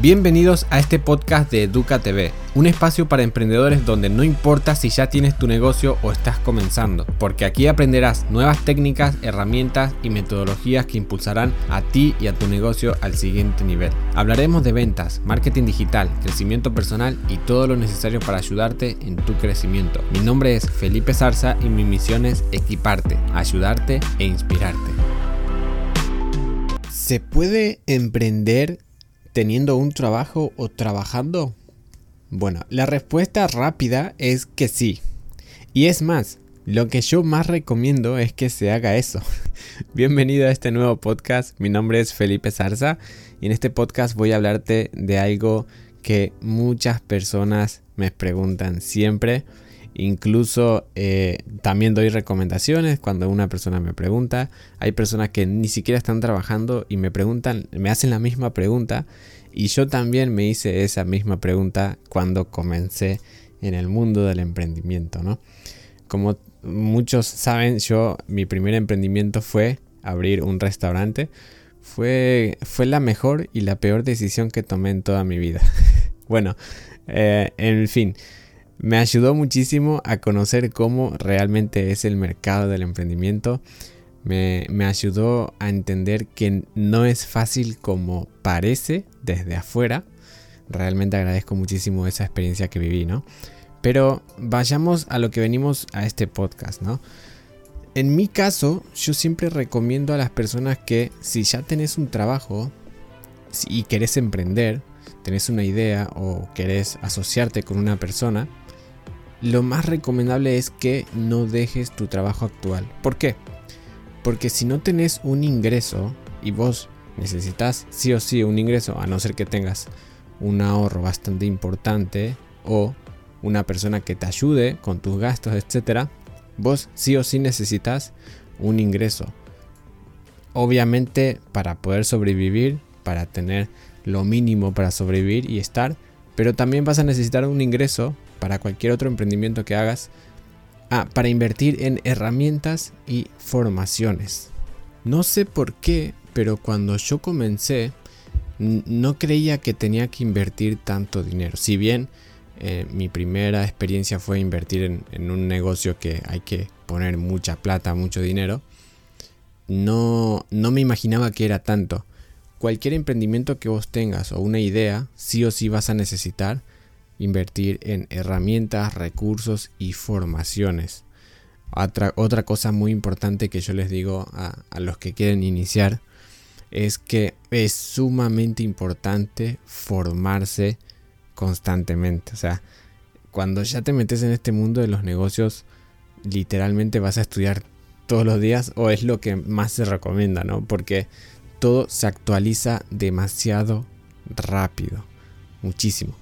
Bienvenidos a este podcast de Educa TV, un espacio para emprendedores donde no importa si ya tienes tu negocio o estás comenzando, porque aquí aprenderás nuevas técnicas, herramientas y metodologías que impulsarán a ti y a tu negocio al siguiente nivel. Hablaremos de ventas, marketing digital, crecimiento personal y todo lo necesario para ayudarte en tu crecimiento. Mi nombre es Felipe Zarza y mi misión es equiparte, ayudarte e inspirarte. ¿Se puede emprender teniendo un trabajo o trabajando? Bueno, la respuesta rápida es que sí. Y es más, lo que yo más recomiendo es que se haga eso. Bienvenido a este nuevo podcast. Mi nombre es Felipe Zarza y en este podcast voy a hablarte de algo que muchas personas me preguntan siempre Incluso eh, también doy recomendaciones cuando una persona me pregunta. Hay personas que ni siquiera están trabajando y me preguntan, me hacen la misma pregunta. Y yo también me hice esa misma pregunta cuando comencé en el mundo del emprendimiento, ¿no? Como muchos saben, yo mi primer emprendimiento fue abrir un restaurante. Fue, fue la mejor y la peor decisión que tomé en toda mi vida. bueno, eh, en fin me ayudó muchísimo a conocer cómo realmente es el mercado del emprendimiento. Me, ayudó a entender que no es fácil como parece desde afuera. Realmente agradezco muchísimo esa experiencia que viví, ¿no? Pero vayamos a lo que venimos a este podcast, ¿no? En mi caso, yo siempre recomiendo a las personas que si ya tenés un trabajo y querés emprender, tenés una idea o querés asociarte con una persona, lo más recomendable es que no dejes tu trabajo actual. ¿Por qué? Porque si no tenés un ingreso y vos necesitas sí o sí un ingreso, a no ser que tengas un ahorro bastante importante o una persona que te ayude con tus gastos, etc., vos sí o sí necesitas un ingreso. Obviamente para poder sobrevivir, para tener lo mínimo para sobrevivir y estar, pero también vas a necesitar un ingreso para cualquier otro emprendimiento que hagas, ah, para invertir en herramientas y formaciones. No sé por qué, pero cuando yo comencé, no creía que tenía que invertir tanto dinero. Si bien eh, mi primera experiencia fue invertir en, en, un negocio que hay que poner mucha plata, mucho dinero, no, no me imaginaba que era tanto. Cualquier emprendimiento que vos tengas o una idea, sí o sí vas a necesitar invertir en herramientas, recursos y formaciones. Otra, cosa muy importante que yo les digo a, a los que quieren iniciar es que es sumamente importante formarse constantemente. O sea, cuando ya te metes en este mundo de los negocios, literalmente vas a estudiar todos los días o es lo que más se recomienda, ¿no? Porque todo se actualiza demasiado rápido, muchísimo.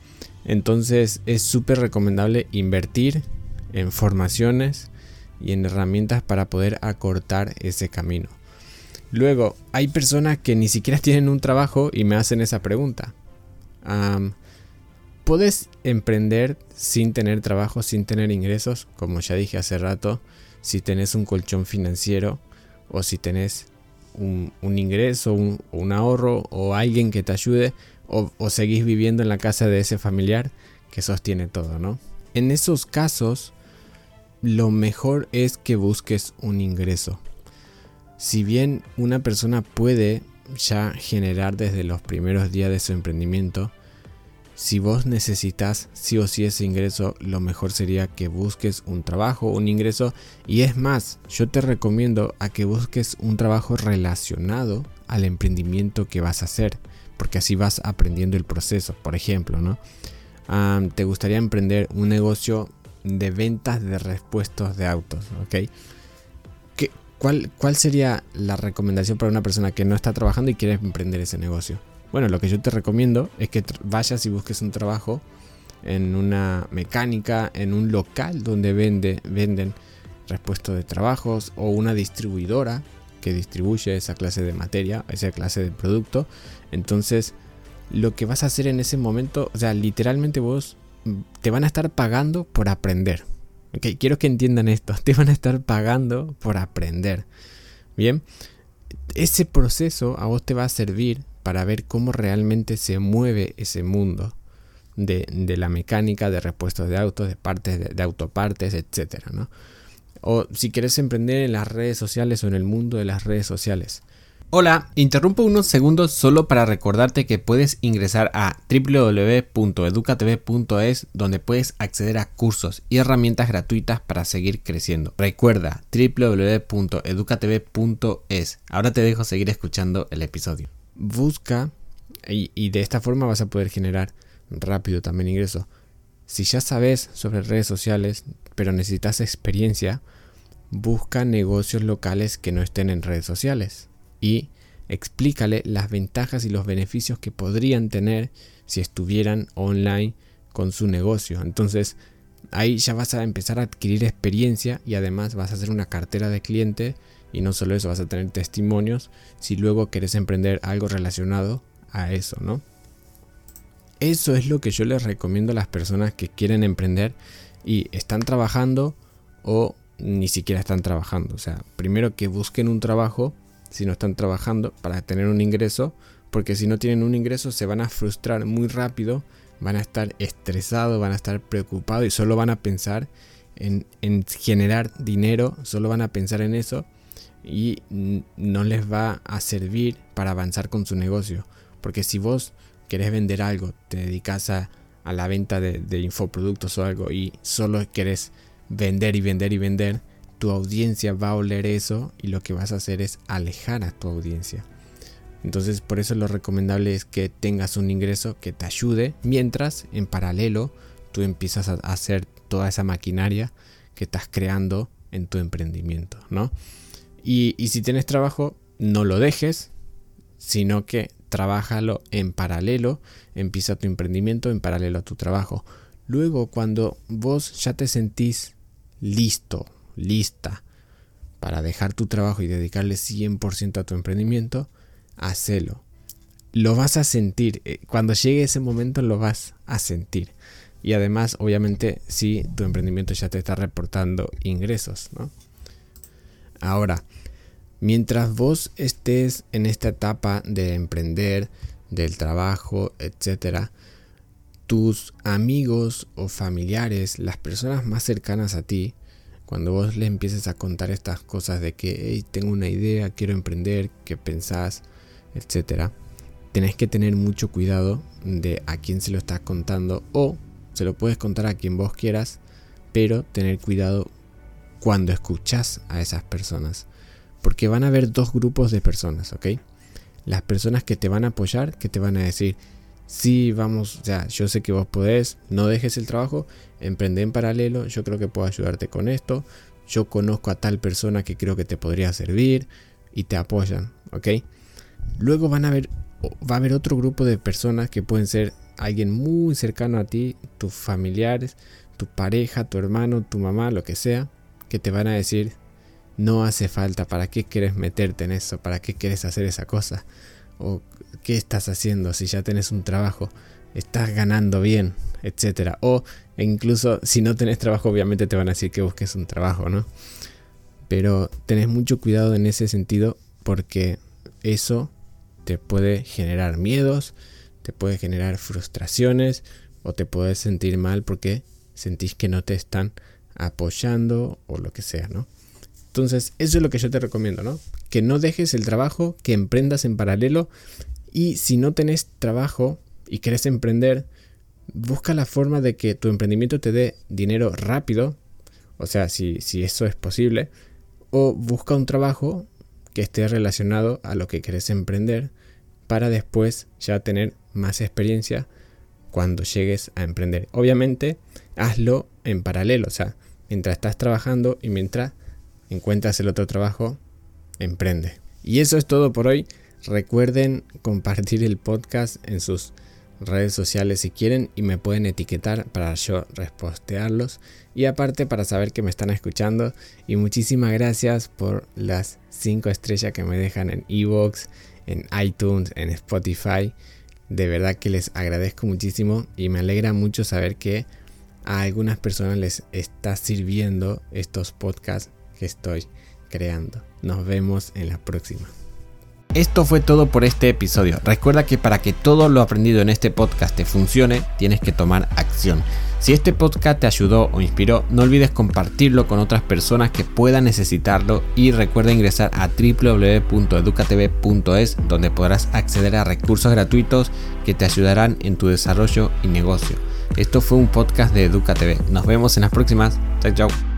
Entonces es súper recomendable invertir en formaciones y en herramientas para poder acortar ese camino. Luego, hay personas que ni siquiera tienen un trabajo y me hacen esa pregunta. ¿Puedes emprender sin tener trabajo, sin tener ingresos? Como ya dije hace rato, si tenés un colchón financiero o si tenés un, ingreso, un, un ahorro o alguien que te ayude, o, seguís viviendo en la casa de ese familiar que sostiene todo, ¿no? En esos casos, lo mejor es que busques un ingreso. Si bien una persona puede ya generar desde los primeros días de su emprendimiento, si vos necesitas sí o sí ese ingreso, lo mejor sería que busques un trabajo, un ingreso. Y es más, yo te recomiendo a que busques un trabajo relacionado al emprendimiento que vas a hacer porque así vas aprendiendo el proceso. Por ejemplo, ¿no? te gustaría emprender un negocio de ventas de repuestos de autos, ¿ok? ¿Qué, cuál, ¿Cuál sería la recomendación para una persona que no está trabajando y quiere emprender ese negocio? Bueno, lo que yo te recomiendo es que vayas y busques un trabajo en una mecánica, en un local donde vende, venden repuestos de trabajos o una distribuidora que distribuye esa clase de materia, esa clase de producto. Entonces, lo que vas a hacer en ese momento, o sea, literalmente vos mm, te van a estar pagando por aprender. Quiero que entiendan esto, te van a estar pagando por aprender. Bien, ese proceso a vos te va a servir para ver cómo realmente se mueve ese mundo de, la mecánica, de repuestos de autos, de partes de, autopartes, etcétera, ¿no? O si quieres emprender en las redes sociales o en el mundo de las redes sociales. Hola, interrumpo unos segundos solo para recordarte que puedes ingresar a www.educatv.es donde puedes acceder a cursos y herramientas gratuitas para seguir creciendo. Recuerda www.educatv.es. Ahora te dejo seguir escuchando el episodio. Busca y, y de esta forma vas a poder generar rápido también ingreso. Si ya sabes sobre redes sociales pero necesitas experiencia, busca negocios locales que no estén en redes sociales y explícale las ventajas y los beneficios que podrían tener si estuvieran online con su negocio. Entonces ahí ya vas a empezar a adquirir experiencia y además vas a hacer una cartera de cliente y no solo eso, vas a tener testimonios si luego quieres emprender algo relacionado a eso, ¿no? Eso es lo que yo les recomiendo a las personas que quieren emprender y están trabajando o ni siquiera están trabajando. O sea, primero que busquen un trabajo si no están trabajando para tener un ingreso, porque si no tienen un ingreso se van a frustrar muy rápido, van a estar estresados, van a estar preocupados y solo van a pensar en, generar dinero, solo van a pensar en eso y no les va a servir para avanzar con su negocio. Porque si vos querés vender algo, te dedicas a, la venta de, de, infoproductos o algo y solo querés vender y vender y vender, tu audiencia va a oler eso y lo que vas a hacer es alejar a tu audiencia. Entonces por eso lo recomendable es que tengas un ingreso que te ayude mientras en paralelo tú empiezas a hacer toda esa maquinaria que estás creando en tu emprendimiento, ¿no? Y, y si tienes trabajo, no lo dejes, sino que trabájalo en paralelo, empieza tu emprendimiento en paralelo a tu trabajo. Luego, cuando vos ya te sentís listo, lista para dejar tu trabajo y dedicarle 100% a tu emprendimiento, hacelo. Lo vas a sentir. Eh, cuando llegue ese momento lo vas a sentir. Y además, obviamente, si tu emprendimiento ya te está reportando ingresos, Ahora, mientras vos estés en esta etapa de emprender, del trabajo, etcétera, tus amigos o familiares, las personas más cercanas a ti, cuando vos le empieces a contar estas cosas de que tengo una idea, quiero emprender, qué pensás, etcétera, tenés que tener mucho cuidado de a quién se lo estás contando o se lo puedes contar a quien vos quieras, pero tener cuidado cuando escuchás a esas personas. Porque van a haber dos grupos de personas, ¿ok? Las personas que te van a apoyar, que te van a decir, sí, vamos, sea, yo sé que vos podés, no dejes el trabajo, emprende en paralelo, yo creo que puedo ayudarte con esto, yo conozco a tal persona que creo que te podría servir y te apoyan, ¿ok? Luego van a ver, va a haber otro grupo de personas que pueden ser alguien muy cercano a ti, tus familiares, tu pareja, tu hermano, tu mamá, lo que sea, que te van a decir, no hace falta, ¿para qué quieres meterte en eso? ¿Para qué quieres hacer esa cosa? o qué estás haciendo si ya tenés un trabajo, estás ganando bien, etcétera. O incluso si no tenés trabajo, obviamente te van a decir que busques un trabajo, ¿no? Pero tenés mucho cuidado en ese sentido porque eso te puede generar miedos, te puede generar frustraciones o te puedes sentir mal porque sentís que no te están apoyando o lo que sea, ¿no? Entonces, eso es lo que yo te recomiendo, ¿no? Que no dejes el trabajo, que emprendas en paralelo y si no tenés trabajo y querés emprender, busca la forma de que tu emprendimiento te dé dinero rápido, o sea, si, si eso es posible, o busca un trabajo que esté relacionado a lo que querés emprender para después ya tener más experiencia cuando llegues a emprender. Obviamente, hazlo en paralelo, o sea, mientras estás trabajando y mientras encuentras el otro trabajo, emprende. Y eso es todo por hoy. Recuerden compartir el podcast en sus redes sociales si quieren y me pueden etiquetar para yo repostearlos y aparte para saber que me están escuchando y muchísimas gracias por las 5 estrellas que me dejan en Evox, en iTunes, en Spotify. De verdad que les agradezco muchísimo y me alegra mucho saber que a algunas personas les está sirviendo estos podcasts estoy creando. Nos vemos en la próxima. esto fue todo por este episodio. Recuerda que para que todo lo aprendido en este podcast te funcione, tienes que tomar acción. Si este podcast te ayudó o inspiró, no olvides compartirlo con otras personas que puedan necesitarlo y recuerda ingresar a www.educatv.es donde podrás acceder a recursos gratuitos que te ayudarán en tu desarrollo y negocio. Esto fue un podcast de EducaTV. Nos vemos en las próximas. Chao, chao.